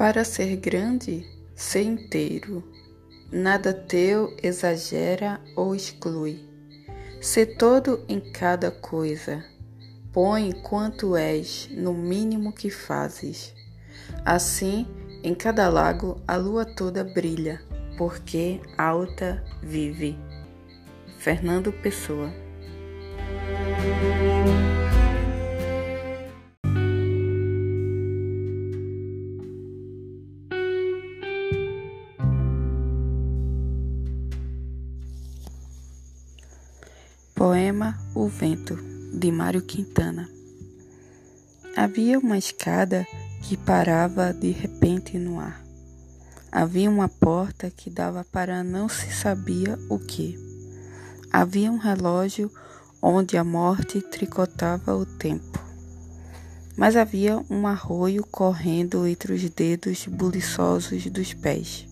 Para ser grande, ser inteiro. Nada teu exagera ou exclui. Ser todo em cada coisa. Põe quanto és no mínimo que fazes. Assim, em cada lago a lua toda brilha, porque alta vive. Fernando Pessoa Poema O Vento, de Mário Quintana. Havia uma escada que parava de repente no ar. Havia uma porta que dava para não se sabia o que. Havia um relógio onde a morte tricotava o tempo. Mas havia um arroio correndo entre os dedos buliçosos dos pés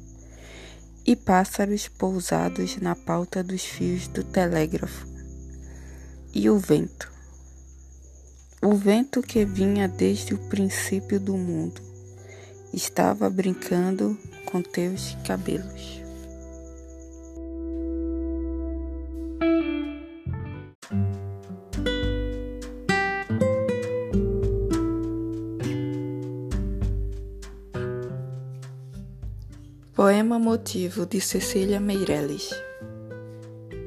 e pássaros pousados na pauta dos fios do telégrafo e o vento. O vento que vinha desde o princípio do mundo estava brincando com teus cabelos. Poema Motivo de Cecília Meirelles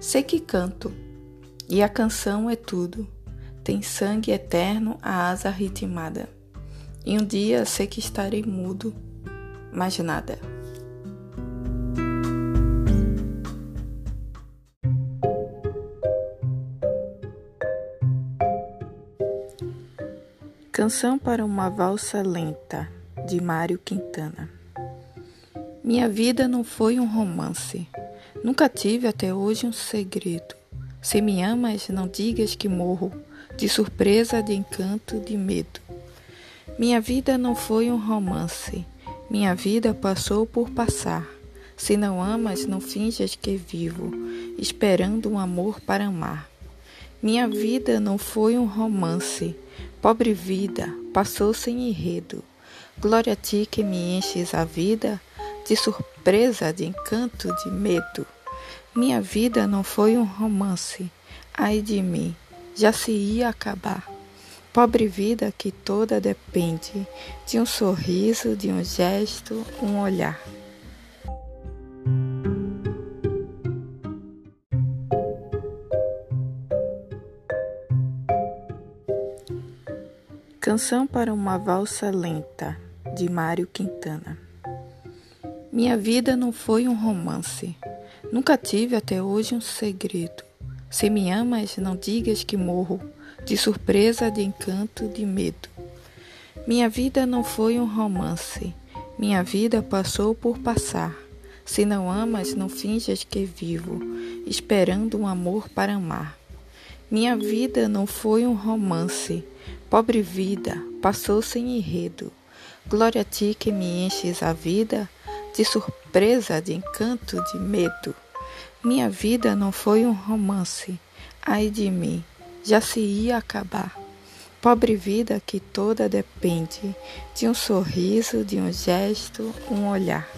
Sei que canto, e a canção é tudo. Tem sangue eterno a asa ritmada. E um dia sei que estarei mudo, mas nada. Canção para uma valsa lenta, de Mário Quintana. Minha vida não foi um romance Nunca tive até hoje um segredo. Se me amas, não digas que morro, de surpresa, de encanto, de medo. Minha vida não foi um romance, minha vida passou por passar. Se não amas, não finjas que vivo, esperando um amor para amar. Minha vida não foi um romance, pobre vida, passou sem enredo. Glória a ti que me enches a vida de surpresa, de encanto, de medo. Minha vida não foi um romance, ai de mim, já se ia acabar. Pobre vida que toda depende de um sorriso, de um gesto, um olhar. Canção para uma valsa lenta, de Mário Quintana. Minha vida não foi um romance. Nunca tive até hoje um segredo. Se me amas, não digas que morro, de surpresa, de encanto, de medo. Minha vida não foi um romance. Minha vida passou por passar. Se não amas, não finjas que vivo, esperando um amor para amar. Minha vida não foi um romance. Pobre vida, passou sem enredo. Glória a ti que me enches a vida de surpresa, de encanto, de medo. Minha vida não foi um romance, ai de mim, já se ia acabar. Pobre vida que toda depende de um sorriso, de um gesto, um olhar.